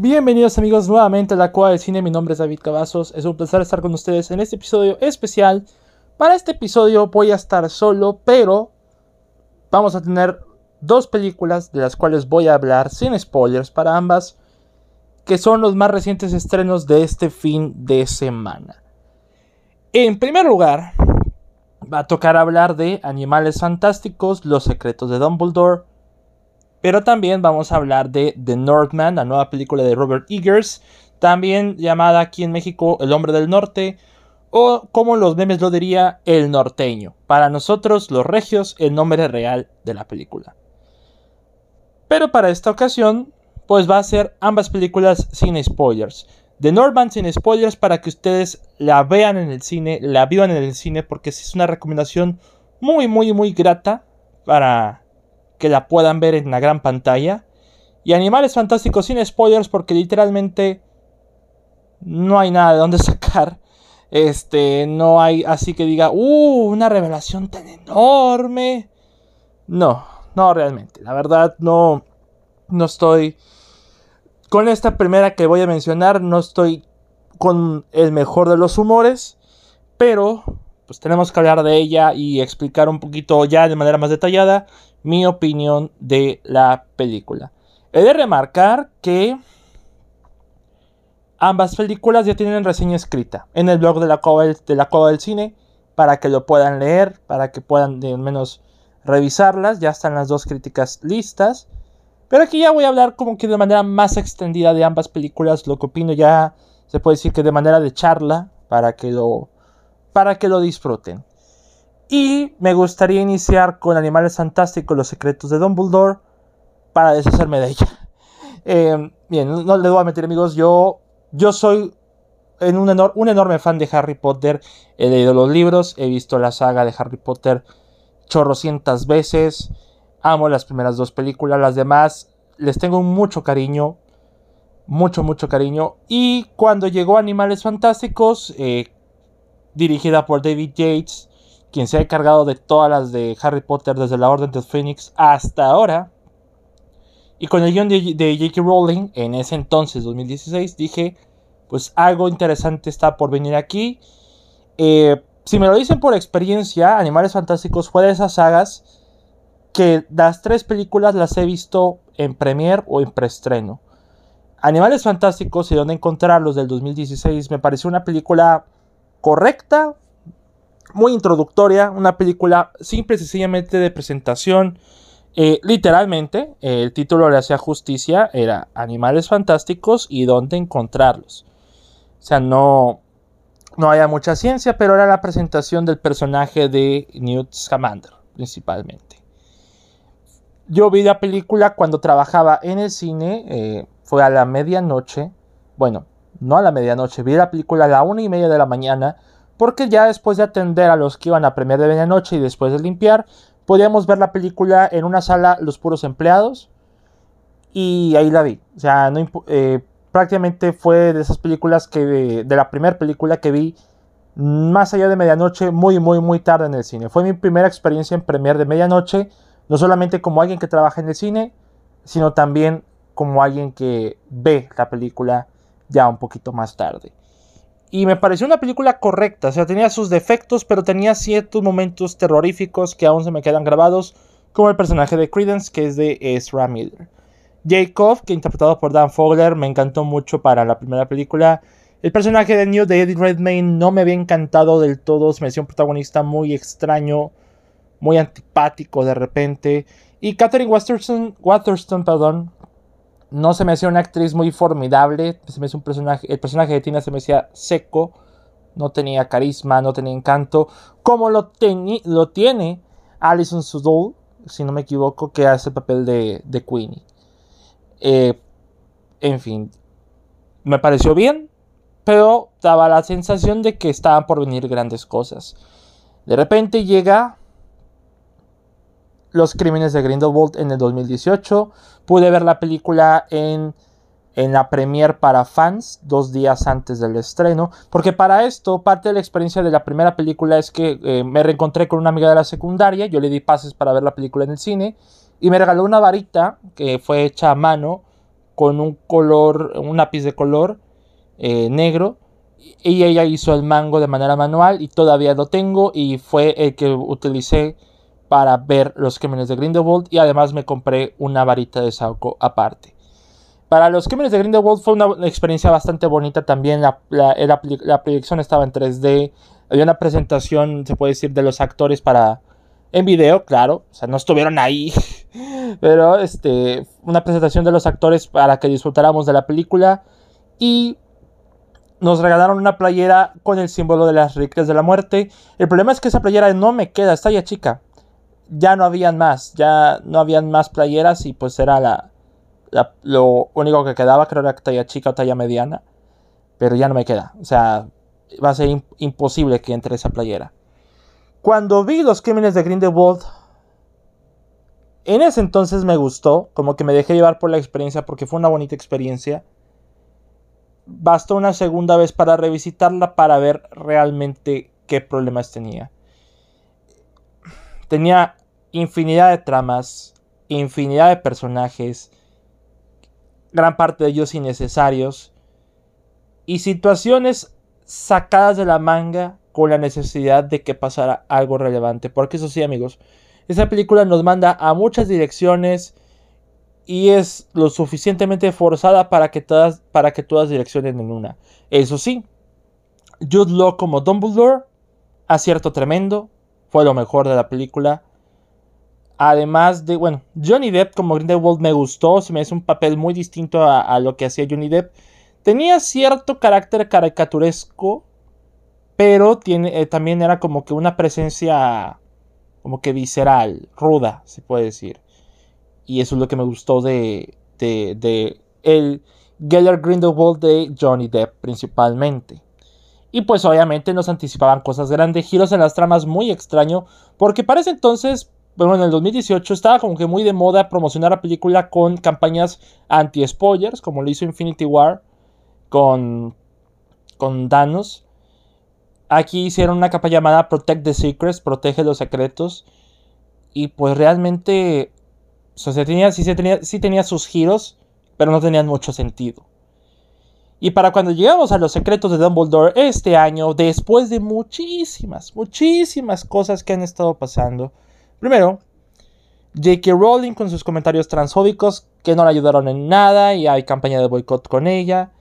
Bienvenidos amigos nuevamente a la Cueva del Cine, mi nombre es David Cavazos, es un placer estar con ustedes en este episodio especial. Para este episodio voy a estar solo, pero vamos a tener dos películas de las cuales voy a hablar sin spoilers para ambas, que son los más recientes estrenos de este fin de semana. En primer lugar, va a tocar hablar de Animales Fantásticos, Los Secretos de Dumbledore, pero también vamos a hablar de The Northman, la nueva película de Robert Eggers, también llamada aquí en México El Hombre del Norte, o como los memes lo diría, El Norteño. Para nosotros, los regios, el nombre real de la película. Pero para esta ocasión, pues va a ser ambas películas sin spoilers. The Northman sin spoilers para que ustedes la vean en el cine, la vivan en el cine, porque es una recomendación muy, muy, muy grata para que la puedan ver en la gran pantalla. Y Animales Fantásticos sin spoilers porque literalmente no hay nada de dónde sacar. Este, no hay así que diga, uh, una revelación tan enorme. No, no realmente. La verdad no, no estoy... Con esta primera que voy a mencionar no estoy con el mejor de los humores. Pero pues tenemos que hablar de ella y explicar un poquito ya de manera más detallada mi opinión de la película. He de remarcar que ambas películas ya tienen reseña escrita en el blog de la Cova del, de la del Cine para que lo puedan leer, para que puedan de menos revisarlas. Ya están las dos críticas listas. Pero aquí ya voy a hablar como que de manera más extendida de ambas películas. Lo que opino ya se puede decir que de manera de charla para que lo, para que lo disfruten. Y me gustaría iniciar con Animales Fantásticos, Los Secretos de Dumbledore, para deshacerme de ella. Eh, bien, no le voy a meter amigos, yo, yo soy en un, un, enorme fan de Harry Potter, he leído los libros, he visto la saga de Harry Potter chorrocientas veces, amo las primeras dos películas, las demás les tengo mucho cariño, mucho, mucho cariño. Y cuando llegó Animales Fantásticos, eh, dirigida por David Yates, quien se ha encargado de todas las de Harry Potter desde la Orden del Phoenix hasta ahora. Y con el guion de, J.K. Rowling, en ese entonces, 2016, dije, pues algo interesante está por venir aquí. Eh, si me lo dicen por experiencia, Animales Fantásticos fue de esas sagas que las tres películas las he visto en premier o en preestreno. Animales Fantásticos y dónde encontrarlos del 2016 me pareció una película correcta, muy introductoria, una película simple y sencillamente de presentación. Eh, literalmente, el título le hacía justicia, era Animales Fantásticos y dónde encontrarlos. O sea, no, no había mucha ciencia, pero era la presentación del personaje de Newt Scamander, principalmente. Yo vi la película cuando trabajaba en el cine, eh, fue a la medianoche, bueno, no a la medianoche, vi la película a la una y media de la mañana, porque ya después de atender a los que iban a premiar de medianoche y después de limpiar, podíamos ver la película en una sala los puros empleados y ahí la vi. O sea, no, eh, prácticamente fue de esas películas que de, la primera película que vi más allá de medianoche, muy, muy, muy tarde en el cine. Fue mi primera experiencia en premier de medianoche, no solamente como alguien que trabaja en el cine, sino también como alguien que ve la película ya un poquito más tarde. Y me pareció una película correcta, o sea, tenía sus defectos, pero tenía ciertos momentos terroríficos que aún se me quedan grabados, como el personaje de Credence, que es de Ezra Miller. Jacob, que interpretado por Dan Fogler, me encantó mucho para la primera película. El personaje de New de Eddie Redmayne no me había encantado del todo, se me hacía un protagonista muy extraño, muy antipático de repente. Y Catherine Waterston, Waterston perdón, no se me hacía una actriz muy formidable. Se me un personaje, el personaje de Tina se me hacía seco. No tenía carisma, no tenía encanto. Como lo, lo tiene Alison Sudol, si no me equivoco, que hace el papel de, de Queenie. Eh, en fin, me pareció bien, pero daba la sensación de que estaban por venir grandes cosas. De repente llega los Crímenes de Grindelwald en el 2018. Pude ver la película en, en la premier para fans dos días antes del estreno. Porque para esto, parte de la experiencia de la primera película es que eh, me reencontré con una amiga de la secundaria. Yo le di pases para ver la película en el cine. Y me regaló una varita que fue hecha a mano con un color, un lápiz de color eh, negro. Y ella hizo el mango de manera manual y todavía lo tengo y fue el que utilicé para ver los crímenes de Grindelwald y además me compré una varita de Sauco aparte. Para los crímenes de Grindelwald fue una experiencia bastante bonita también. La, la, proyección estaba en 3D. Había una presentación, se puede decir, de los actores para. En video, claro. O sea, no estuvieron ahí. Pero este. Una presentación de los actores para que disfrutáramos de la película. Y. Nos regalaron una playera con el símbolo de las reliquias de la muerte. El problema es que esa playera no me queda, está ya chica. Ya no habían más, ya no habían más playeras y pues era la, lo único que quedaba creo era talla chica o talla mediana. Pero ya no me queda. O sea, va a ser imposible que entre esa playera. Cuando vi los crímenes de Grindelwald, en ese entonces me gustó. Como que me dejé llevar por la experiencia porque fue una bonita experiencia. Bastó una segunda vez para revisitarla para ver realmente qué problemas tenía. Tenía infinidad de tramas, infinidad de personajes, gran parte de ellos innecesarios, y situaciones sacadas de la manga con la necesidad de que pasara algo relevante. Porque eso sí, amigos, esa película nos manda a muchas direcciones y es lo suficientemente forzada para que todas, para que todas direccionen en una. Eso sí, Jude Law como Dumbledore, acierto tremendo, fue lo mejor de la película. Además de, bueno, Johnny Depp como Grindelwald me gustó, se me hace un papel muy distinto a, lo que hacía Johnny Depp. Tenía cierto carácter caricaturesco, pero tiene, eh, también era como que una presencia como que visceral, ruda, se puede decir. Y eso es lo que me gustó de, de, de el Geller Grindelwald de Johnny Depp principalmente. Y pues obviamente nos anticipaban cosas grandes, giros en las tramas muy extraño, porque para ese entonces bueno, en el 2018 estaba como que muy de moda promocionar la película con campañas anti-spoilers, como lo hizo Infinity War con, con Thanos. Aquí hicieron una campaña llamada Protect the Secrets, protege los secretos. Y pues realmente, o tenía, sí, tenía, sí tenía sus giros, pero no tenían mucho sentido. Y para cuando llegamos a los secretos de Dumbledore este año, después de muchísimas, muchísimas cosas que han estado pasando, Primero, J.K. Rowling con sus comentarios transfóbicos que no le ayudaron en nada y hay campaña de boicot con ella.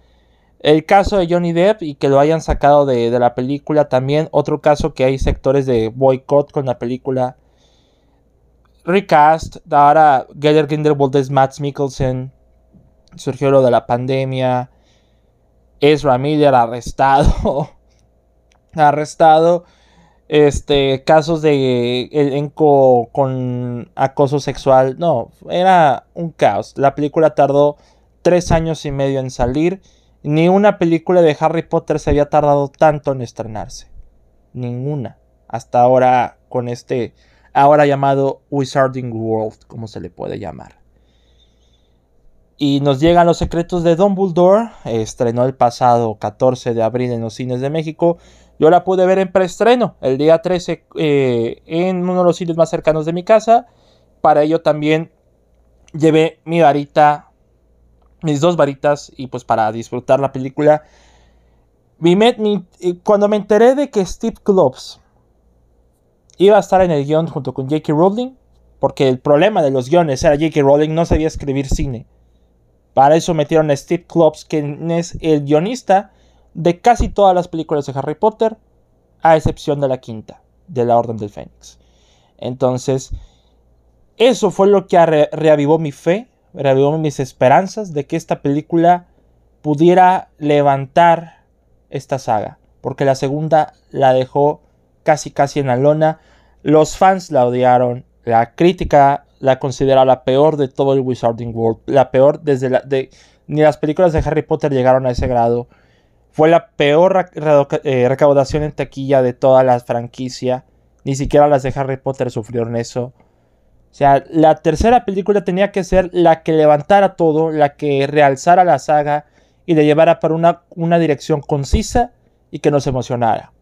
El caso de Johnny Depp y que lo hayan sacado de, la película también. Otro caso que hay sectores de boicot con la película. Recast. Ahora Geller Grindelwald es Matt Mikkelsen. Surgió lo de la pandemia. Ezra Miller arrestado. arrestado este, casos de elenco con acoso sexual. No, era un caos. La película tardó tres años y medio en salir. Ni una película de Harry Potter se había tardado tanto en estrenarse. Ninguna. Hasta ahora con este, ahora llamado Wizarding World, como se le puede llamar. Y nos llegan los secretos de Dumbledore. Estrenó el pasado 14 de abril en los cines de México. Yo la pude ver en preestreno el día 13 eh, en uno de los cines más cercanos de mi casa. Para ello también llevé mi varita, mis dos varitas y pues para disfrutar la película. Eh, cuando me enteré de que Steve Kloves iba a estar en el guion junto con J.K. Rowling, porque el problema de los guiones era J.K. Rowling no sabía escribir cine. Para eso metieron a Steve Kloves, quien es el guionista de casi todas las películas de Harry Potter, a excepción de la quinta, de la Orden del Fénix. Entonces, eso fue lo que reavivó mi fe, reavivó mis esperanzas de que esta película pudiera levantar esta saga, porque la segunda la dejó casi casi en la lona. Los fans la odiaron, la crítica la considera la peor de todo el Wizarding World, la peor desde la de ni las películas de Harry Potter llegaron a ese grado. Fue la peor eh, recaudación en taquilla de toda la franquicia. Ni siquiera las de Harry Potter sufrieron eso. O sea, la tercera película tenía que ser la que levantara todo, la que realzara la saga y le llevara para una, una dirección concisa y que nos emocionara.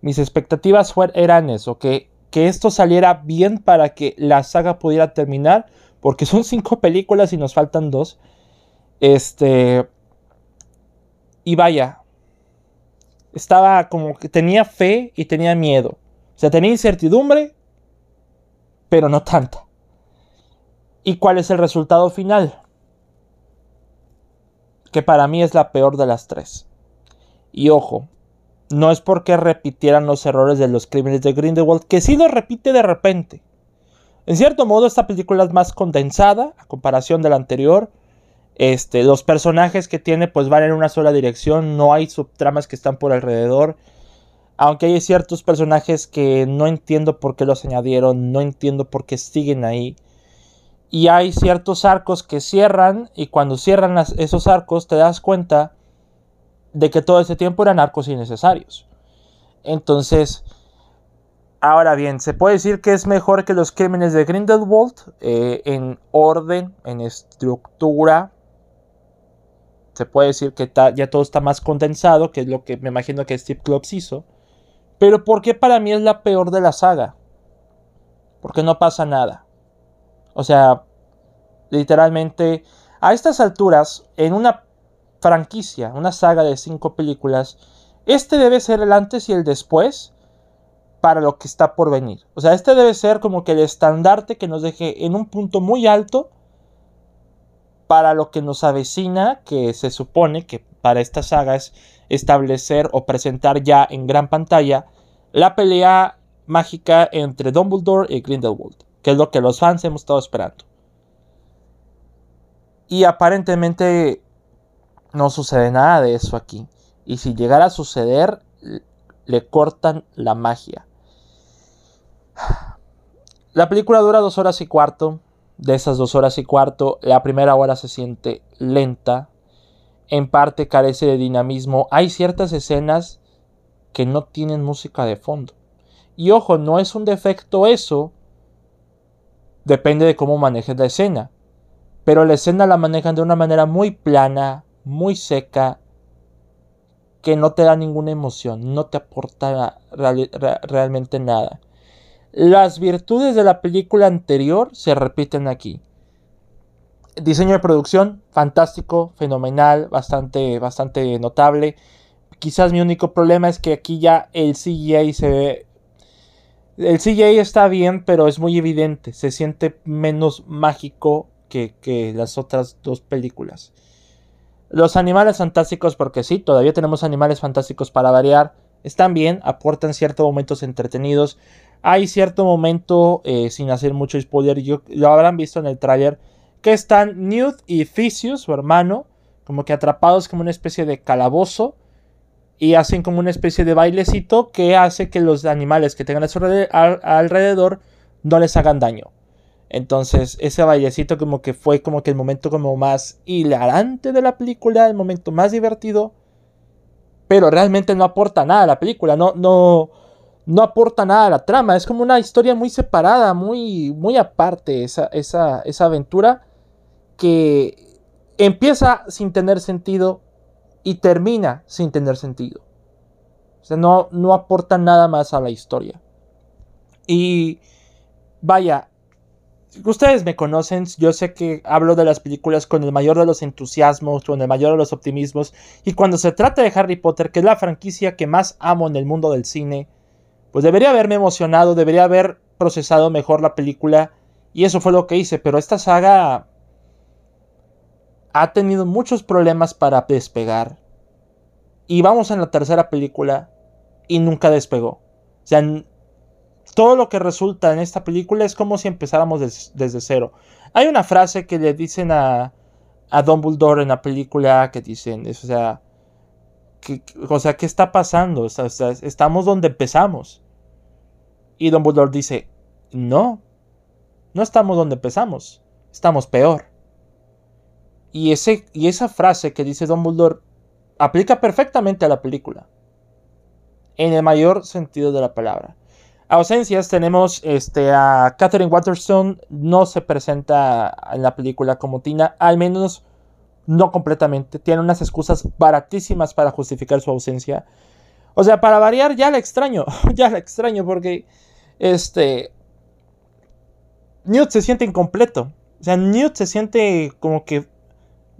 Mis expectativas eran eso, que, que esto saliera bien para que la saga pudiera terminar, porque son cinco películas y nos faltan dos Este. Y vaya. Estaba como que tenía fe y tenía miedo. O sea, tenía incertidumbre, pero no tanta. ¿Y cuál es el resultado final? Que para mí es la peor de las tres. Y ojo, no es porque repitieran los errores de los crímenes de Grindelwald, que sí lo repite de repente. En cierto modo, esta película es más condensada a comparación de la anterior. Este, los personajes que tiene pues van en una sola dirección, no hay subtramas que están por alrededor. Aunque hay ciertos personajes que no entiendo por qué los añadieron, no entiendo por qué siguen ahí. Y hay ciertos arcos que cierran y cuando cierran esos arcos te das cuenta de que todo ese tiempo eran arcos innecesarios. Entonces, ahora bien, se puede decir que es mejor que los crímenes de Grindelwald eh, en orden, en estructura. Se puede decir que ya todo está más condensado, que es lo que me imagino que Steve Klops hizo. Pero ¿por qué para mí es la peor de la saga? Porque no pasa nada. O sea, literalmente, a estas alturas, en una franquicia, una saga de cinco películas, este debe ser el antes y el después para lo que está por venir. O sea, este debe ser como que el estandarte que nos deje en un punto muy alto para lo que nos avecina, que se supone que para esta saga es establecer o presentar ya en gran pantalla la pelea mágica entre Dumbledore y Grindelwald que es lo que los fans hemos estado esperando. Y aparentemente no sucede nada de eso aquí. Y si llegara a suceder, le cortan la magia. La película dura dos horas y cuarto. De esas dos horas y cuarto, la primera hora se siente lenta. En parte carece de dinamismo. Hay ciertas escenas que no tienen música de fondo. Y ojo, no es un defecto eso, Depende de cómo manejes la escena. Pero la escena la manejan de una manera muy plana, muy seca, que no te da ninguna emoción, no te aporta realmente nada. Las virtudes de la película anterior se repiten aquí. Diseño de producción, fantástico, fenomenal, bastante, bastante notable. Quizás mi único problema es que aquí ya el CGI se ve el CGI está bien, pero es muy evidente. Se siente menos mágico que, las otras dos películas. Los animales fantásticos, porque sí, todavía tenemos animales fantásticos para variar. Están bien, aportan ciertos momentos entretenidos. Hay cierto momento, eh, sin hacer mucho spoiler, yo, lo habrán visto en el tráiler, que están Newt y Theseus, su hermano, como que atrapados como una especie de calabozo y hacen como una especie de bailecito que hace que los animales que tengan a su alrededor no les hagan daño. Entonces, ese bailecito como que fue como que el momento como más hilarante de la película, el momento más divertido, pero realmente no aporta nada a la película, no, no, no aporta nada a la trama, es como una historia muy separada, muy, muy aparte esa, esa, esa aventura que empieza sin tener sentido y termina sin tener sentido. O sea, no, no aporta nada más a la historia. Y vaya, ustedes me conocen, yo sé que hablo de las películas con el mayor de los entusiasmos, con el mayor de los optimismos, y cuando se trata de Harry Potter, que es la franquicia que más amo en el mundo del cine, pues debería haberme emocionado, debería haber procesado mejor la película, y eso fue lo que hice, pero esta saga ha tenido muchos problemas para despegar. Y vamos en la tercera película y nunca despegó. O sea, todo lo que resulta en esta película es como si empezáramos desde cero. Hay una frase que le dicen a, a Dumbledore en la película que dicen, o sea, que, o sea, ¿qué está pasando? estamos donde empezamos. Y Dumbledore dice, no, no estamos donde empezamos, estamos peor. Y, ese, y esa frase que dice Dumbledore aplica perfectamente a la película. En el mayor sentido de la palabra. Ausencias tenemos este, a Catherine Waterstone. No se presenta en la película como Tina. Al menos no completamente. Tiene unas excusas baratísimas para justificar su ausencia. O sea, para variar, ya la extraño. ya la extraño porque. Este. Newt se siente incompleto. O sea, Newt se siente como que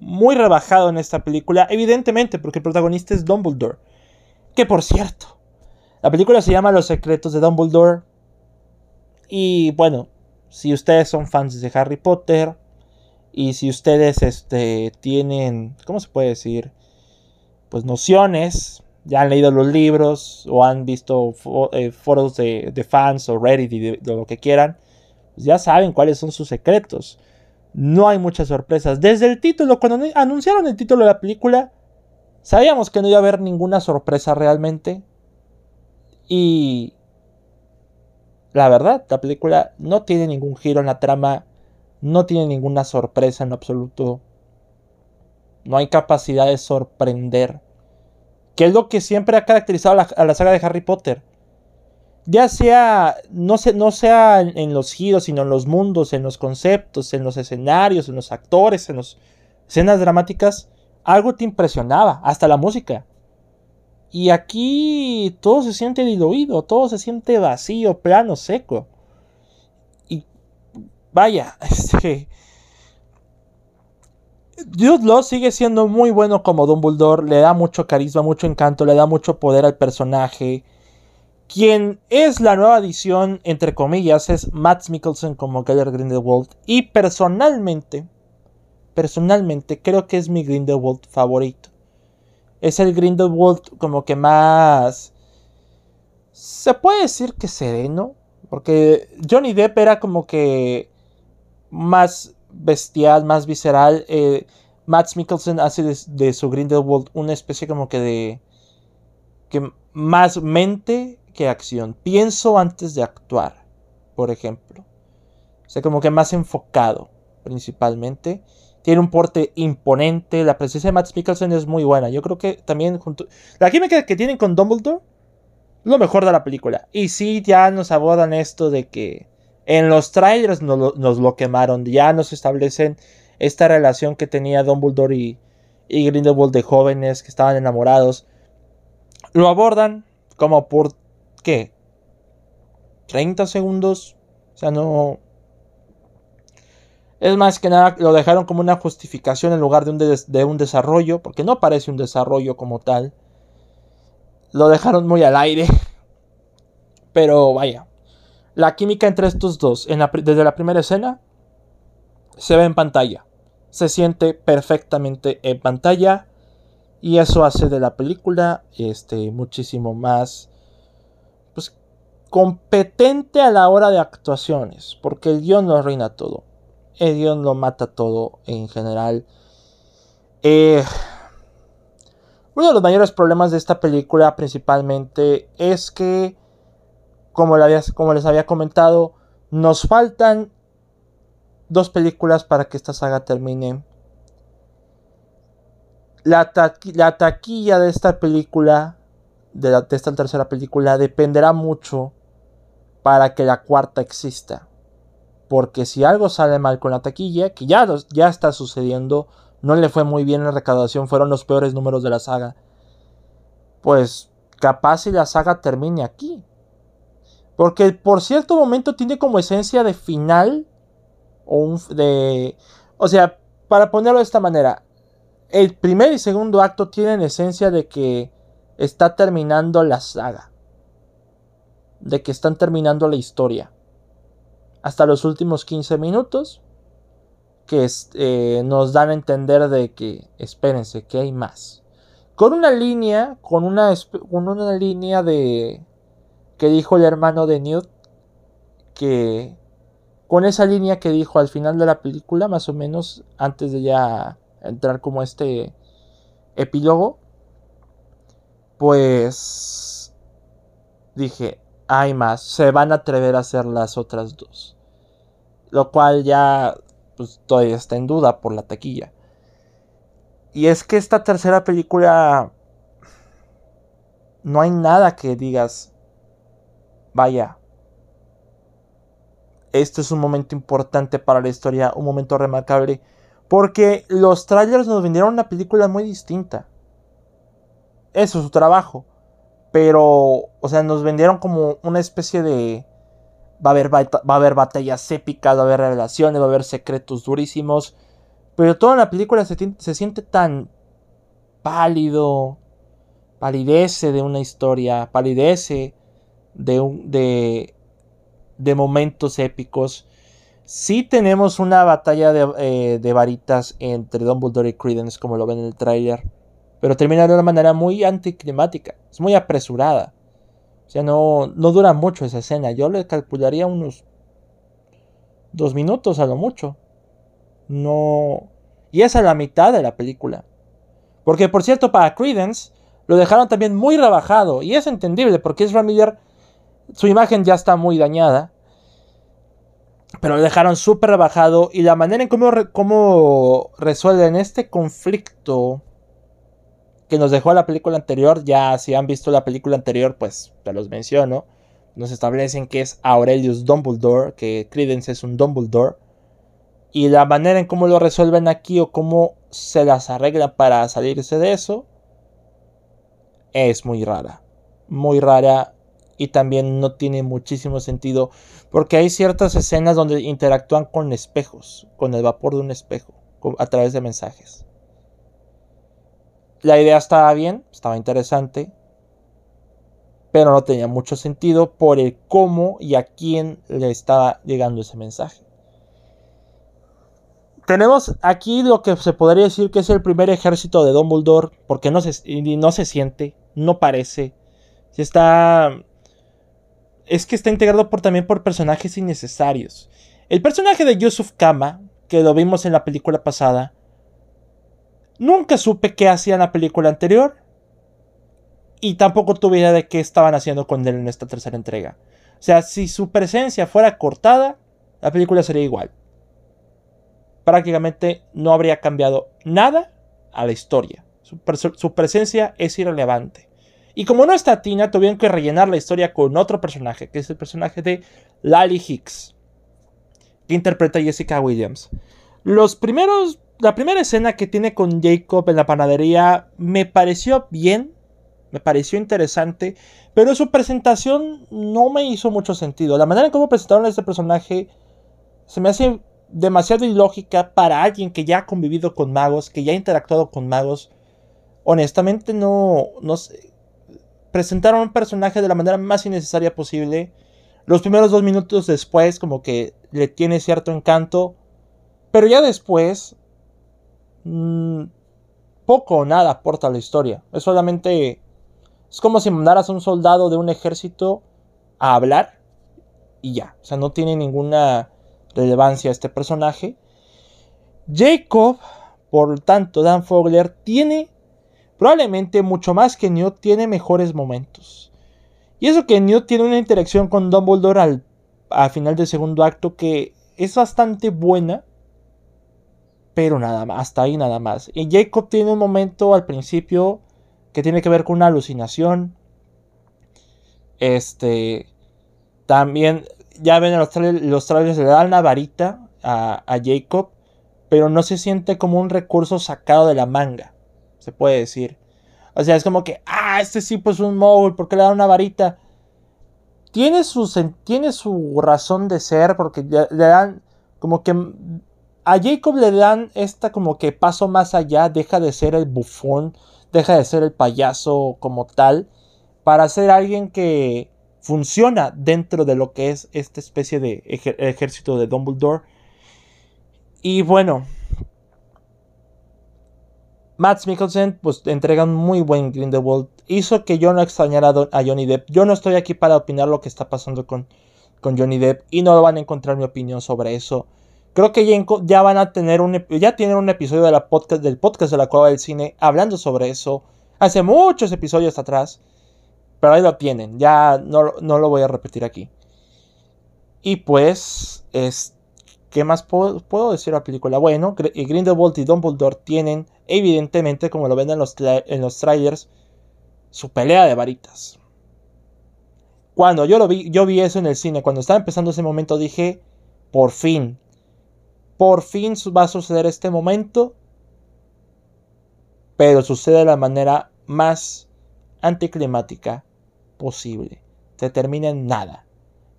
muy rebajado en esta película, evidentemente porque el protagonista es Dumbledore. Que por cierto, la película se llama Los secretos de Dumbledore. Y bueno, si ustedes son fans de Harry Potter y si ustedes este, tienen, ¿cómo se puede decir? Pues nociones, ya han leído los libros o han visto eh, foros de, fans o Reddit y lo que quieran, pues ya saben cuáles son sus secretos. No hay muchas sorpresas. Desde el título, cuando anunciaron el título de la película, sabíamos que no iba a haber ninguna sorpresa realmente. Y la verdad, la película no tiene ningún giro en la trama, no tiene ninguna sorpresa en absoluto. No hay capacidad de sorprender, que es lo que siempre ha caracterizado a la, saga de Harry Potter. Ya sea, no, no sea en los giros, sino en los mundos, en los conceptos, en los escenarios, en los actores, en las escenas dramáticas, algo te impresionaba, hasta la música. Y aquí todo se siente diluido, todo se siente vacío, plano, seco. Y vaya, este... Jude Law sigue siendo muy bueno como Dumbledore, le da mucho carisma, mucho encanto, le da mucho poder al personaje. Quien es la nueva adición, entre comillas, es Matt Mikkelsen como Geller Grindelwald. Y personalmente, personalmente creo que es mi Grindelwald favorito es el Grindelwald como que más... Se puede decir que sereno, porque Johnny Depp era como que más bestial, más visceral. Eh, Matt Mikkelsen hace de, su Grindelwald una especie como que de... que más mente que acción. Pienso antes de actuar, por ejemplo. O sea, como que más enfocado, principalmente. Tiene un porte imponente. La presencia de Matt Mikkelsen es muy buena. Yo creo que también junto... La química que tienen con Dumbledore lo mejor de la película. Y sí, ya nos abordan esto de que en los trailers nos lo, quemaron. Ya nos establecen esta relación que tenía Dumbledore y, y Grindelwald de jóvenes que estaban enamorados. Lo abordan como por... ¿Qué? 30 segundos. O sea, no, es más que nada lo dejaron como una justificación en lugar de un, de un desarrollo, porque no parece un desarrollo como tal. Lo dejaron muy al aire. Pero vaya, la química entre estos dos, desde la primera escena, se ve en pantalla. Se siente perfectamente en pantalla. Y eso hace de la película este, muchísimo más pues, competente a la hora de actuaciones. Porque el guion lo reina todo. Edion lo mata todo en general. Eh, uno de los mayores problemas de esta película principalmente es que, como, les había comentado, nos faltan dos películas para que esta saga termine. La, taquilla de esta película, de esta tercera película, dependerá mucho para que la cuarta exista. Porque si algo sale mal con la taquilla, que ya, ya está sucediendo, no le fue muy bien en la recaudación, fueron los peores números de la saga. Pues capaz si la saga termine aquí. Porque por cierto momento tiene como esencia de final. O de. O sea, para ponerlo de esta manera. El primer y segundo acto tienen esencia de que está terminando la saga. De que están terminando la historia hasta los últimos 15 minutos que eh, nos dan a entender de que espérense que hay más. Con una línea con una, con una línea de que dijo el hermano de Newt que con esa línea que dijo al final de la película más o menos antes de ya entrar como este epílogo pues dije hay más, se van a atrever a hacer las otras dos. Lo cual ya pues, todavía está en duda por la taquilla. Y es que esta tercera película no hay nada que digas, vaya, este es un momento importante para la historia, un momento remarcable, porque los trailers nos vendieron una película muy distinta. Eso es su trabajo. Pero, o sea, nos vendieron como una especie de... Va a, haber va a haber batallas épicas, va a haber revelaciones, va a haber secretos durísimos. Pero todo en la película se, se siente tan pálido, palidece de una historia, palidece de, un, de, de momentos épicos. Sí tenemos una batalla de, eh, de, varitas entre Dumbledore y Credence, como lo ven en el tráiler, pero termina de una manera muy anticlimática, es muy apresurada. O sea, no, no dura mucho esa escena. Yo le calcularía unos dos minutos a lo mucho. No. Y es a la mitad de la película. Porque, por cierto, para Credence lo dejaron también muy rebajado. Y es entendible, porque es Miller. Su imagen ya está muy dañada. Pero lo dejaron súper rebajado. Y la manera en cómo, cómo resuelven este conflicto que nos dejó la película anterior. Ya si han visto la película anterior, pues te los menciono nos establecen que es Aurelius Dumbledore, que Credence es un Dumbledore. Y la manera en cómo lo resuelven aquí o cómo se las arregla para salirse de eso es muy rara. Muy rara y también no tiene muchísimo sentido porque hay ciertas escenas donde interactúan con espejos, con el vapor de un espejo, a través de mensajes. La idea estaba bien, estaba interesante, pero no tenía mucho sentido por el cómo y a quién le estaba llegando ese mensaje. Tenemos aquí lo que se podría decir que es el primer ejército de Dumbledore, porque no se, no se siente, no parece. Está. Es que está integrado también por personajes innecesarios. El personaje de Yusuf Kama, que lo vimos en la película pasada, nunca supe qué hacía en la película anterior y tampoco tuve idea de qué estaban haciendo con él en esta tercera entrega. O sea, si su presencia fuera cortada, la película sería igual. Prácticamente no habría cambiado nada a la historia. Su, presencia es irrelevante. Y como no está Tina, tuvieron que rellenar la historia con otro personaje, que es el personaje de Lally Hicks, que interpreta Jessica Williams. Los primeros, la primera escena que tiene con Jacob en la panadería me pareció bien, me pareció interesante, pero su presentación no me hizo mucho sentido. La manera en cómo presentaron a este personaje se me hace demasiado ilógica para alguien que ya ha convivido con magos, que ya ha interactuado con magos. Honestamente no, no sé. Presentaron un personaje de la manera más innecesaria posible. Los primeros dos minutos después como que le tiene cierto encanto. Pero ya después... Mmm, poco o nada aporta a la historia. Es solamente es como si mandaras a un soldado de un ejército a hablar y ya. O sea, no tiene ninguna relevancia este personaje. Jacob, por tanto, Dan Fogler tiene probablemente mucho más que Newt, tiene mejores momentos. Y eso que Newt tiene una interacción con Dumbledore al, al final del segundo acto que es bastante buena. Pero nada más, hasta ahí nada más. Y Jacob tiene un momento al principio que tiene que ver con una alucinación. Este. También, ya ven los los trailers le dan la varita a, Jacob, pero no se siente como un recurso sacado de la manga, se puede decir. O sea, es como que, ah, este sí pues un móvil, ¿por qué le dan una varita? Tiene su, tiene su razón de ser, porque le dan como que a Jacob le dan esta como que paso más allá, deja de ser el bufón, deja de ser el payaso como tal, para ser alguien que funciona dentro de lo que es esta especie de ejército de Dumbledore. Y bueno, Matt Mikkelsen pues entrega un muy buen Grindelwald. Hizo que yo no extrañara a Johnny Depp. Yo no estoy aquí para opinar lo que está pasando con, con Johnny Depp y no van a encontrar mi opinión sobre eso. Creo que ya, van a tener un, ya tienen un episodio podcast, del podcast de la Cueva del Cine hablando sobre eso. Hace muchos episodios atrás. Pero ahí lo tienen. Ya no, lo voy a repetir aquí. Y pues, es, ¿qué más puedo, decir de la película? Bueno, Grindelwald y Dumbledore tienen, evidentemente, como lo ven en los, en los trailers, su pelea de varitas. Cuando yo lo vi, yo vi eso en el cine, cuando estaba empezando ese momento, dije, por fin, por fin va a suceder este momento, pero sucede de la manera más anticlimática posible. Se termina en nada.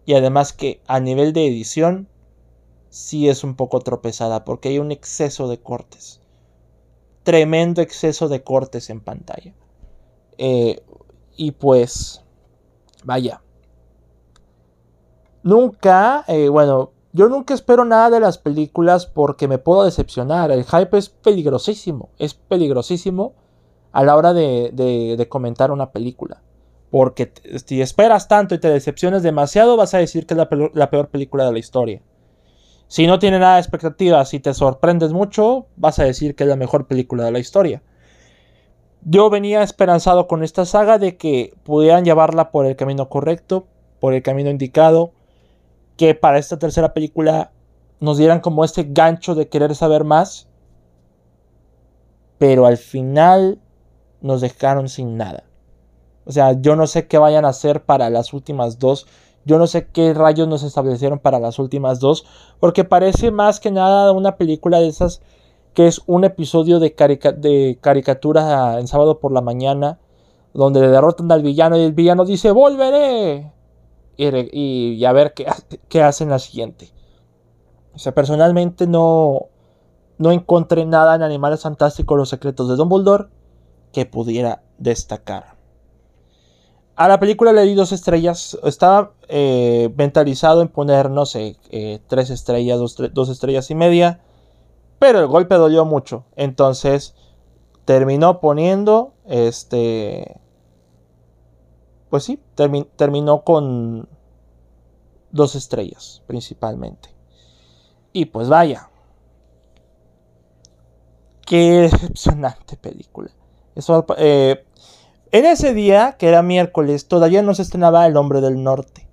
Y además que a nivel de edición sí es un poco tropezada porque hay un exceso de cortes. Tremendo exceso de cortes en pantalla. Eh, y pues, vaya. Nunca, eh, bueno, yo nunca espero nada de las películas porque me puedo decepcionar. El hype es peligrosísimo, es peligrosísimo a la hora de, comentar una película. Porque si esperas tanto y te decepciones demasiado, vas a decir que es la, peor película de la historia. Si no tiene nada de expectativas y te sorprendes mucho, vas a decir que es la mejor película de la historia. Yo venía esperanzado con esta saga de que pudieran llevarla por el camino correcto, por el camino indicado, que para esta tercera película nos dieran como este gancho de querer saber más. Pero al final nos dejaron sin nada. O sea, yo no sé qué vayan a hacer para las últimas dos. Yo no sé qué rayos nos establecieron para las últimas dos. Porque parece más que nada una película de esas que es un episodio de, de caricatura en sábado por la mañana. Donde le derrotan al villano y el villano dice, volveré y, a ver qué, qué hacen la siguiente. O sea, personalmente no, no encontré nada en Animales Fantásticos Los Secretos de Dumbledore que pudiera destacar. A la película le di dos estrellas. Estaba eh, mentalizado en poner, no sé, eh, tres estrellas, dos, dos, estrellas y media. Pero el golpe dolió mucho. Entonces terminó poniendo este pues sí, terminó con dos estrellas principalmente. Y pues vaya, qué decepcionante película. Eso, eh, en ese día, que era miércoles, todavía no se estrenaba El Hombre del Norte.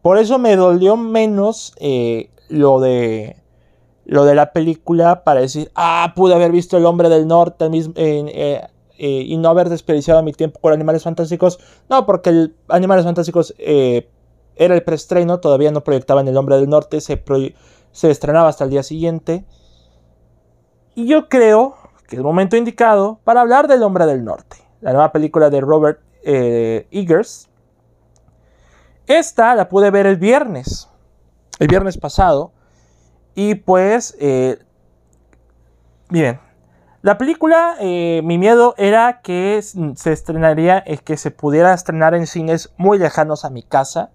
Por eso me dolió menos eh, lo de lo de la película para decir, ah, pude haber visto El Hombre del Norte mismo, eh, eh, y no haber desperdiciado mi tiempo con Animales Fantásticos. No, porque el Animales Fantásticos eh, era el preestreno, todavía no proyectaba en El Hombre del Norte, se, se estrenaba hasta el día siguiente. Y yo creo que es el momento indicado para hablar del Hombre del Norte, la nueva película de Robert eh, Eggers. Esta la pude ver el viernes, el viernes pasado. Y pues, miren, la película, eh, mi miedo era que se estrenaría, es que se pudiera estrenar en cines muy lejanos a mi casa.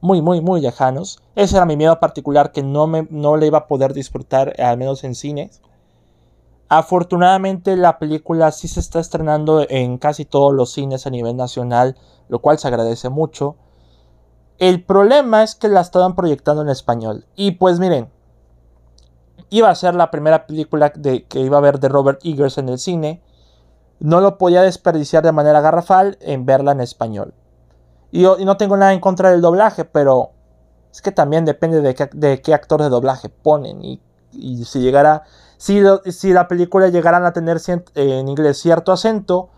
Muy, muy, muy lejanos. Ese era mi miedo particular, que no, me, no le iba a poder disfrutar, al menos en cines. Afortunadamente la película sí se está estrenando en casi todos los cines a nivel nacional, lo cual se agradece mucho. El problema es que la estaban proyectando en español. Y pues miren, iba a ser la primera película de, que iba a ver de Robert Eggers en el cine, no lo podía desperdiciar de manera garrafal en verla en español. Y, no tengo nada en contra del doblaje, pero es que también depende de qué, actor de doblaje ponen. Y, si llegara, si, si, la película llegaran a tener en inglés cierto acento,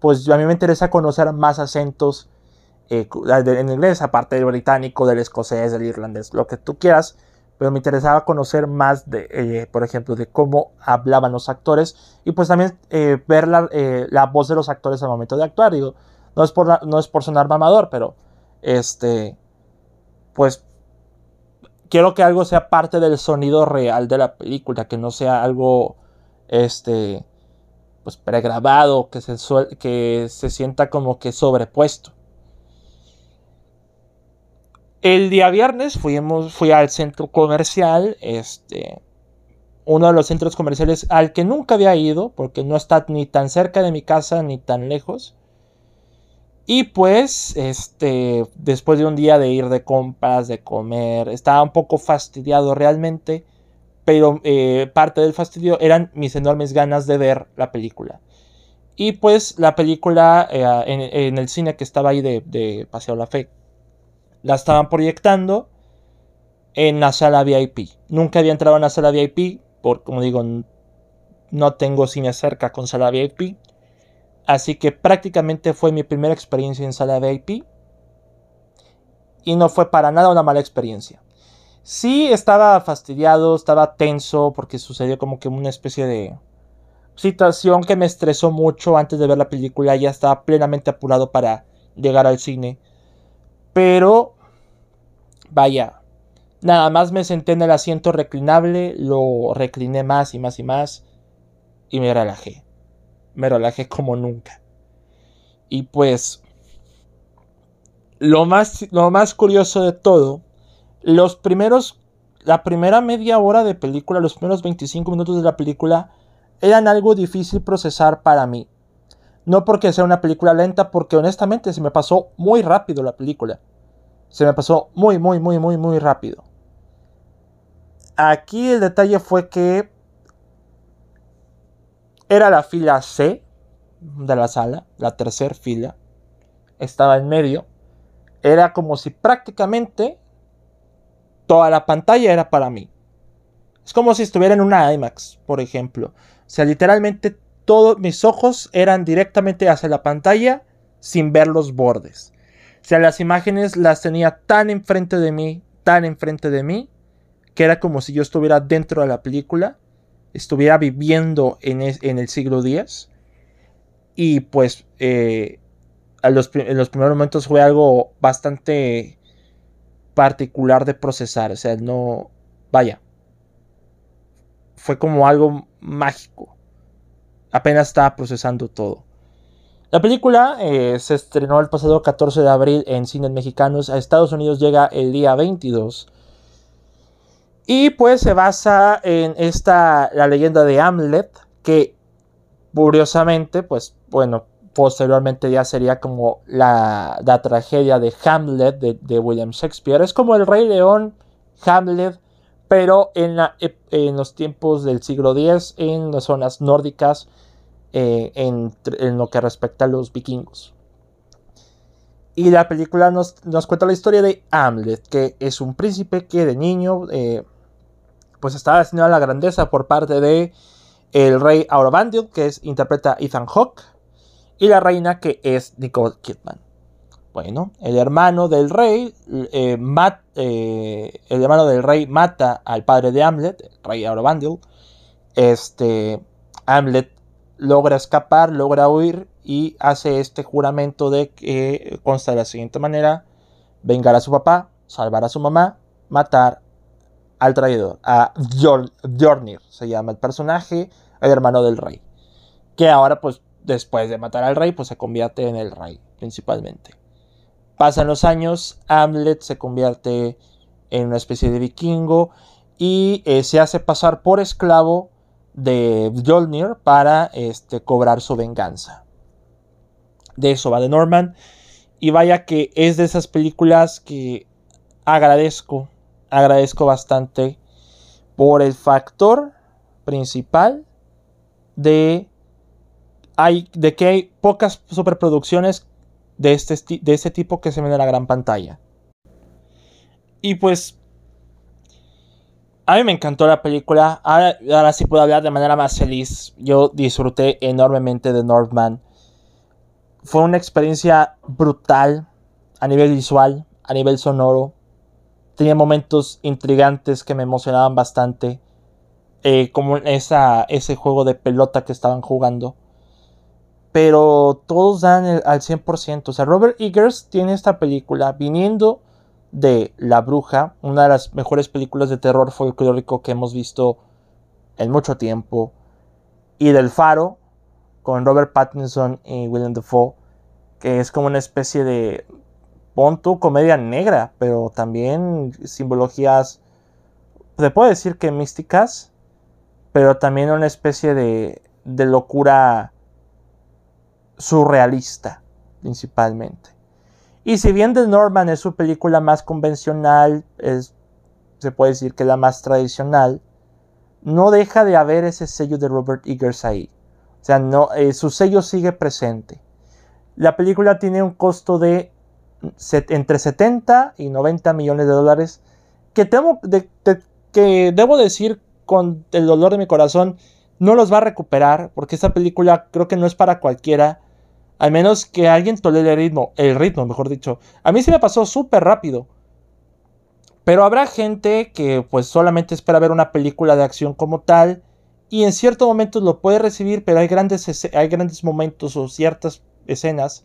pues a mí me interesa conocer más acentos eh, en inglés, aparte del británico, del escocés, del irlandés, lo que tú quieras pero me interesaba conocer más de, eh, por ejemplo, de cómo hablaban los actores y pues también eh, ver eh, la, voz de los actores al momento de actuar. Digo, no es por, no es por sonar mamador, pero este, pues quiero que algo sea parte del sonido real de la película, que no sea algo, este, pues pregrabado, que se, que se sienta como que sobrepuesto. El día viernes fuimos, fui al centro comercial, este, uno de los centros comerciales al que nunca había ido, porque no está ni tan cerca de mi casa ni tan lejos. Y pues, este, después de un día de ir de compras, de comer, estaba un poco fastidiado realmente, pero eh, parte del fastidio eran mis enormes ganas de ver la película. Y pues la película eh, en, el cine que estaba ahí de, de Paseo La Fe, la estaban proyectando en la sala VIP. Nunca había entrado en la sala VIP, porque como digo, no tengo cine cerca con sala VIP. Así que prácticamente fue mi primera experiencia en sala VIP. Y no fue para nada una mala experiencia. Sí estaba fastidiado, estaba tenso porque sucedió como que una especie de situación que me estresó mucho antes de ver la película. Ya estaba plenamente apurado para llegar al cine. Pero, vaya, Nada más me senté en el asiento reclinable, lo recliné más y más y más y me relajé. Me relajé como nunca. Y pues lo más, lo más curioso de todo, los primeros, la primera media hora de película, los primeros 25 minutos de la película, eran algo difícil procesar para mí. No porque sea una película lenta, porque honestamente se me pasó muy rápido la película. Se me pasó muy, muy, muy, muy, muy rápido. Aquí el detalle fue que era la fila C de la sala, la tercera fila. Estaba en medio. Era como si prácticamente toda la pantalla era para mí. Es como si estuviera en una IMAX, por ejemplo. O sea, literalmente todos mis ojos eran directamente hacia la pantalla sin ver los bordes. O sea, las imágenes las tenía tan enfrente de mí, tan enfrente de mí, que era como si yo estuviera dentro de la película, estuviera viviendo en, el siglo X. Y pues eh, en los primeros momentos fue algo bastante particular de procesar. O sea, no. Vaya. Fue como algo mágico. Apenas estaba procesando todo. La película eh, se estrenó el pasado 14 de abril en cines mexicanos. A Estados Unidos llega el día 22. Y pues se basa en esta, la leyenda de Hamlet, que curiosamente, pues bueno, posteriormente ya sería como la, tragedia de Hamlet de, William Shakespeare. Es como el Rey León, Hamlet, pero en, la, en los tiempos del siglo X, en las zonas nórdicas, eh, en, lo que respecta a los vikingos. Y la película nos, cuenta la historia de Hamlet, que es un príncipe que de niño eh, pues estaba destinado a la grandeza por parte de el rey Aurobandil, que es, interpreta Ethan Hawke, y la reina, que es Nicole Kidman. Bueno, el hermano del rey, eh, eh, el hermano del rey mata al padre de Hamlet, el rey Aurobandil. Este, Hamlet logra escapar, logra huir y hace este juramento de que consta de la siguiente manera: vengar a su papá, salvar a su mamá, matar al traidor, a Jornir, se llama el personaje, el hermano del rey. Que ahora, pues, después de matar al rey, pues se convierte en el rey, principalmente. Pasan los años, Hamlet se convierte en una especie de vikingo y eh, se hace pasar por esclavo de Jolnir para este, cobrar su venganza. De eso va de Norman. Y vaya que es de esas películas que agradezco agradezco bastante por el factor principal de, hay, de que hay pocas superproducciones de este, de este tipo que se ven en la gran pantalla. Y pues a mí me encantó la película. Ahora, sí puedo hablar de manera más feliz. Yo disfruté enormemente de Northman. Fue una experiencia brutal a nivel visual, a nivel sonoro. Tenía momentos intrigantes que me emocionaban bastante. Eh, como esa, ese juego de pelota que estaban jugando. Pero todos dan al 100%. O sea, Robert Eggers tiene esta película viniendo de La Bruja, una de las mejores películas de terror folclórico que hemos visto en mucho tiempo. Y del Faro, con Robert Pattinson y William Dafoe, que es como una especie de pon tu comedia negra, pero también simbologías, se puede decir que místicas, pero también una especie de, de locura surrealista, principalmente. Y si bien The Norman es su película más convencional, es, se puede decir que la más tradicional, no deja de haber ese sello de Robert Eggers ahí. O sea, no, eh, su sello sigue presente. La película tiene un costo de entre 70 y 90 millones de dólares que, que debo decir con el dolor de mi corazón no los va a recuperar porque esta película creo que no es para cualquiera al menos que alguien tolere el ritmo el ritmo mejor dicho a mí sí me pasó súper rápido pero habrá gente que pues solamente espera ver una película de acción como tal y en ciertos momentos lo puede recibir pero hay grandes hay grandes momentos o ciertas escenas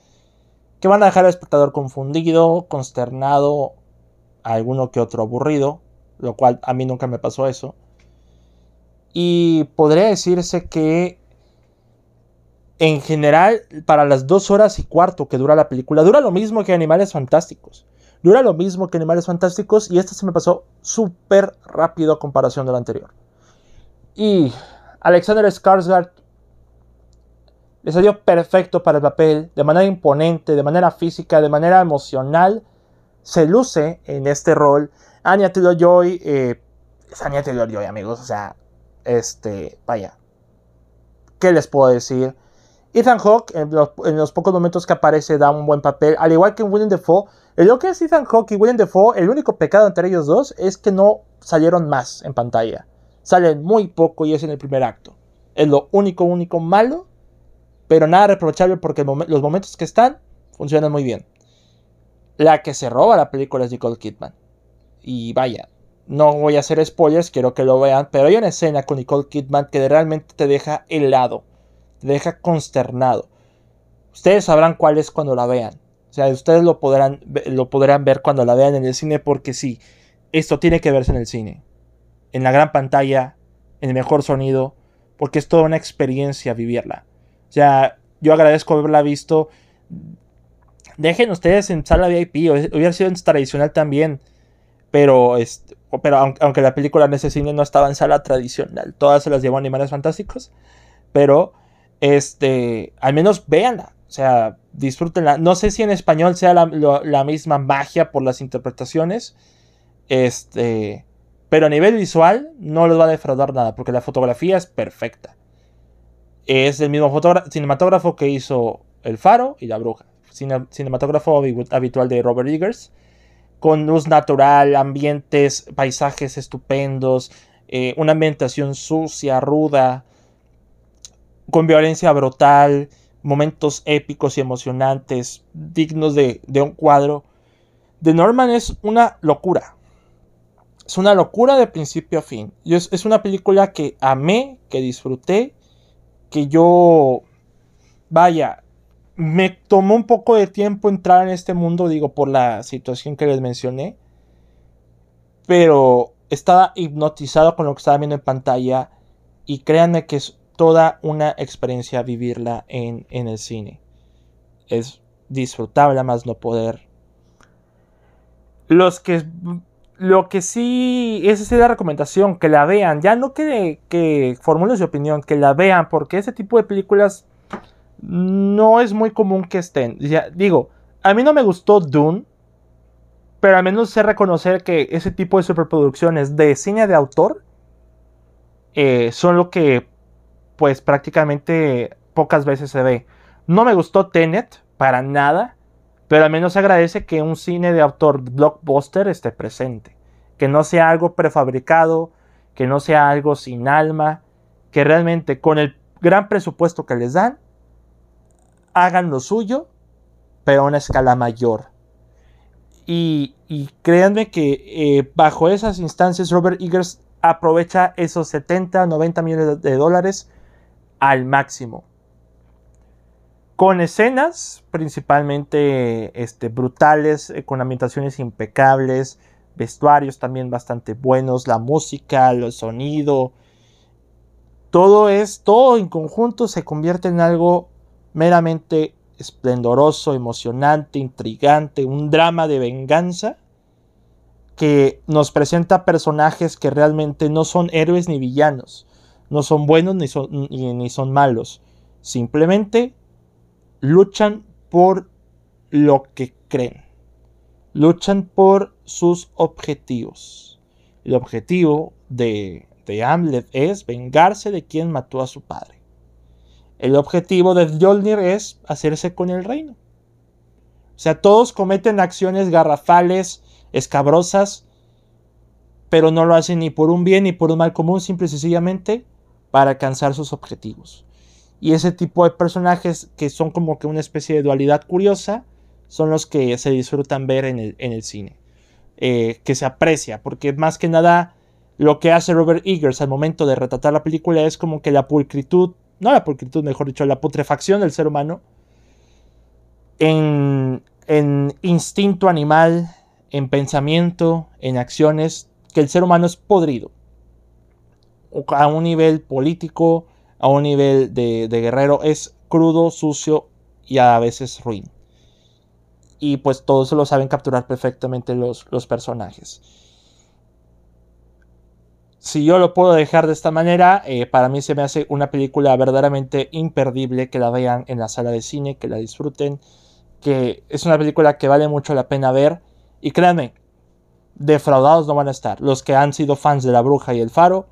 que van a dejar al espectador confundido, consternado, alguno que otro aburrido, lo cual a mí nunca me pasó eso. Y podría decirse que en general, para las dos horas y cuarto que dura la película, dura lo mismo que Animales Fantásticos. Dura lo mismo que Animales Fantásticos y esta se me pasó súper rápido a comparación de la anterior. Y Alexander Skarsgård le salió perfecto para el papel, de manera imponente, de manera física, de manera emocional. Se luce en este rol. Anya Taylor-Joy eh, es Anya Taylor-Joy, amigos. O sea, este, vaya. ¿Qué les puedo decir? Ethan Hawke, en los, pocos momentos que aparece, da un buen papel. Al igual que William Defoe. Lo que es Ethan Hawke y William Defoe, el único pecado entre ellos dos es que no salieron más en pantalla. Salen muy poco y es en el primer acto. Es lo único, único malo. Pero nada reprochable porque los momentos que están funcionan muy bien. La que se roba la película es Nicole Kidman. Y vaya, no voy a hacer spoilers, quiero que lo vean. Pero hay una escena con Nicole Kidman que realmente te deja helado te deja consternado. Ustedes sabrán cuál es cuando la vean. O sea, ustedes lo podrán, lo podrán ver cuando la vean en el cine porque sí, esto tiene que verse en el cine. En la gran pantalla, en el mejor sonido, porque es toda una experiencia vivirla. O sea, yo agradezco haberla visto. Dejen ustedes en sala VIP, hubiera sido tradicional también. Pero, pero aunque, la película en ese cine no estaba en sala tradicional, todas se las llevó Animales Fantásticos. Pero este, al menos véanla. O sea, disfrútenla. No sé si en español sea la, misma magia por las interpretaciones. Este, pero a nivel visual no les va a defraudar nada porque la fotografía es perfecta. Es el mismo cinematógrafo que hizo El Faro y La Bruja. cinematógrafo habitual de Robert Eggers. Con luz natural, ambientes, paisajes estupendos, eh, una ambientación sucia, ruda, con violencia brutal, momentos épicos y emocionantes, dignos de, un cuadro. The Norman es una locura. Es una locura de principio a fin. Es, es una película que amé, que disfruté, que yo... Vaya, me tomó un poco de tiempo entrar en este mundo, digo, por la situación que les mencioné. Pero estaba hipnotizado con lo que estaba viendo en pantalla. Y créanme que es toda una experiencia vivirla en, el cine. Es disfrutable más no poder. Los que lo que sí es la recomendación, que la vean, ya no que, que formulen su opinión, que la vean, porque ese tipo de películas no es muy común que estén. Ya, digo, a mí no me gustó Dune, pero al menos sé reconocer que ese tipo de superproducciones de cine de autor eh, son lo que pues prácticamente pocas veces se ve. No me gustó Tenet para nada, pero al menos agradece que un cine de autor blockbuster esté presente. Que no sea algo prefabricado, que no sea algo sin alma, que realmente con el gran presupuesto que les dan, hagan lo suyo, pero a una escala mayor. Y, créanme que eh, bajo esas instancias Robert Eggers aprovecha esos 70, 90 millones de dólares al máximo. Con escenas principalmente este, brutales, eh, con ambientaciones impecables, vestuarios también bastante buenos, la música, el sonido, todo es, todo en conjunto se convierte en algo meramente esplendoroso, emocionante, intrigante, un drama de venganza que nos presenta personajes que realmente no son héroes ni villanos, no son buenos ni son, ni, son malos. Simplemente luchan por lo que creen. Luchan por sus objetivos. El objetivo de, de Hamlet es vengarse de quien mató a su padre. El objetivo de Jolnir es hacerse con el reino. O sea, todos cometen acciones garrafales, escabrosas, pero no lo hacen ni por un bien ni por un mal común, simple y sencillamente para alcanzar sus objetivos. Y ese tipo de personajes que son como que una especie de dualidad curiosa son los que se disfrutan ver en el, cine. Eh, que se aprecia, porque más que nada lo que hace Robert Eggers al momento de retratar la película es como que la pulcritud, no la pulcritud, mejor dicho, la putrefacción del ser humano en, en instinto animal, en pensamiento, en acciones, que el ser humano es podrido. A un nivel político, a un nivel de, guerrero, es crudo, sucio y a veces ruin. Y pues todo eso lo saben capturar perfectamente los, los personajes. Si yo lo puedo dejar de esta manera, eh, para mí se me hace una película verdaderamente imperdible que la vean en la sala de cine, que la disfruten, que es una película que vale mucho la pena ver. Y créanme, defraudados no van a estar. Los que han sido fans de La Bruja y El Faro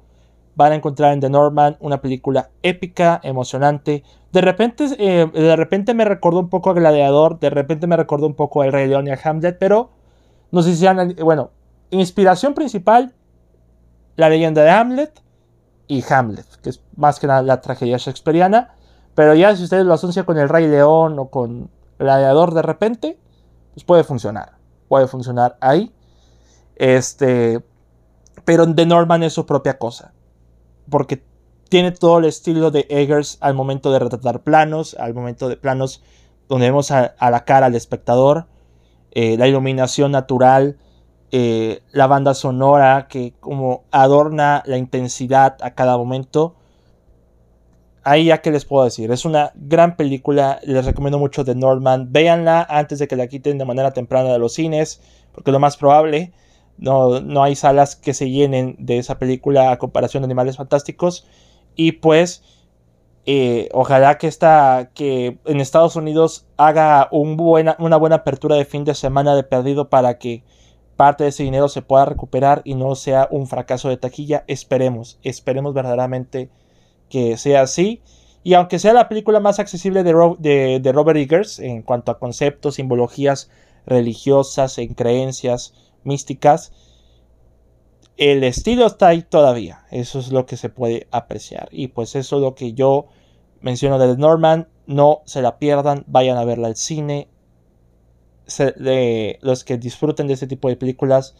van a encontrar en The Norman una película épica, emocionante. De repente, eh, de repente me recordó un poco a Gladiador, de repente me recordó un poco a El Rey León y a Hamlet, pero no sé si sean, bueno, inspiración principal, la leyenda de Hamlet y Hamlet, que es más que nada la tragedia shakespeariana. Pero ya si ustedes lo asocian con El Rey León o con Gladiador de repente, pues puede funcionar. Puede funcionar ahí. Este, pero The Norman es su propia cosa. Porque tiene todo el estilo de Eggers al momento de retratar planos, al momento de planos donde vemos a, la cara al espectador, eh, la iluminación natural, eh, la banda sonora que como adorna la intensidad a cada momento. Ahí ya que les puedo decir, es una gran película, les recomiendo mucho The Norman, véanla antes de que la quiten de manera temprana de los cines, porque lo más probable no, no hay salas que se llenen de esa película a comparación de Animales Fantásticos. Y pues, eh, ojalá que, esta, que en Estados Unidos haga buena, una buena apertura de fin de semana de perdido para que parte de ese dinero se pueda recuperar y no sea un fracaso de taquilla. Esperemos, esperemos verdaderamente que sea así. Y aunque sea la película más accesible de, de Robert Eggers en cuanto a conceptos, simbologías religiosas, en creencias, místicas, el estilo está ahí todavía. Eso es lo que se puede apreciar. Y pues eso es lo que yo menciono de Norman. No se la pierdan, vayan a verla al cine. los que disfruten de este tipo de películas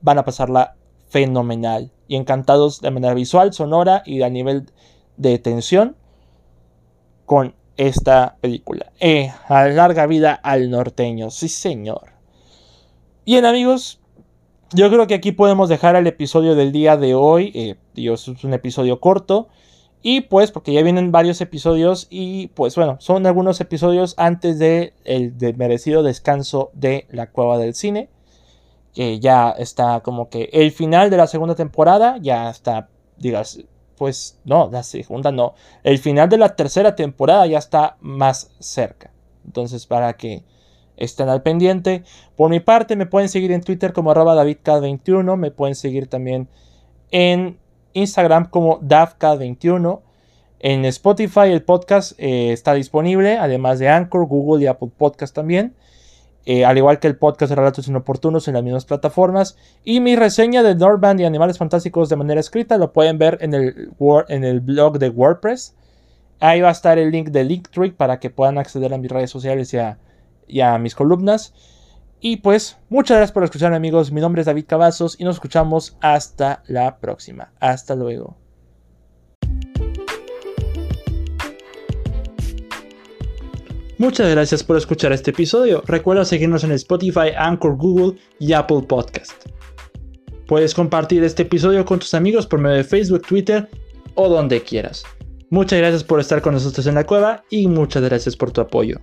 van a pasarla fenomenal. Y encantados de manera visual, sonora y a nivel de tensión con esta película. Eh, a larga vida al norteño, sí señor. Bien amigos, yo creo que aquí podemos dejar el episodio del día de hoy. Eh, Dios, es un episodio corto. Y pues, porque ya vienen varios episodios y pues bueno, son algunos episodios antes de el merecido descanso de la cueva del cine. Que ya está como que el final de la segunda temporada, ya está, digas, pues no, la segunda no. El final de la tercera temporada ya está más cerca. Entonces, para que estén al pendiente. Por mi parte, me pueden seguir en Twitter como arroba davidk21. Me pueden seguir también en Instagram como davk21. En Spotify el podcast eh, está disponible, además de Anchor, Google y Apple Podcast también. Eh, al igual que el podcast de Relatos Inoportunos en las mismas plataformas. Y mi reseña de Northband y Animales Fantásticos de manera escrita lo pueden ver en el, en el blog de WordPress. Ahí va a estar el link de Linktree para que puedan acceder a mis redes sociales y a y a mis columnas. Y pues, muchas gracias por escuchar amigos. Mi nombre es David Cavazos y nos escuchamos hasta la próxima. Hasta luego. Muchas gracias por escuchar este episodio. Recuerda seguirnos en Spotify, Anchor, Google y Apple Podcast. Puedes compartir este episodio con tus amigos por medio de Facebook, Twitter o donde quieras. Muchas gracias por estar con nosotros en la cueva y muchas gracias por tu apoyo.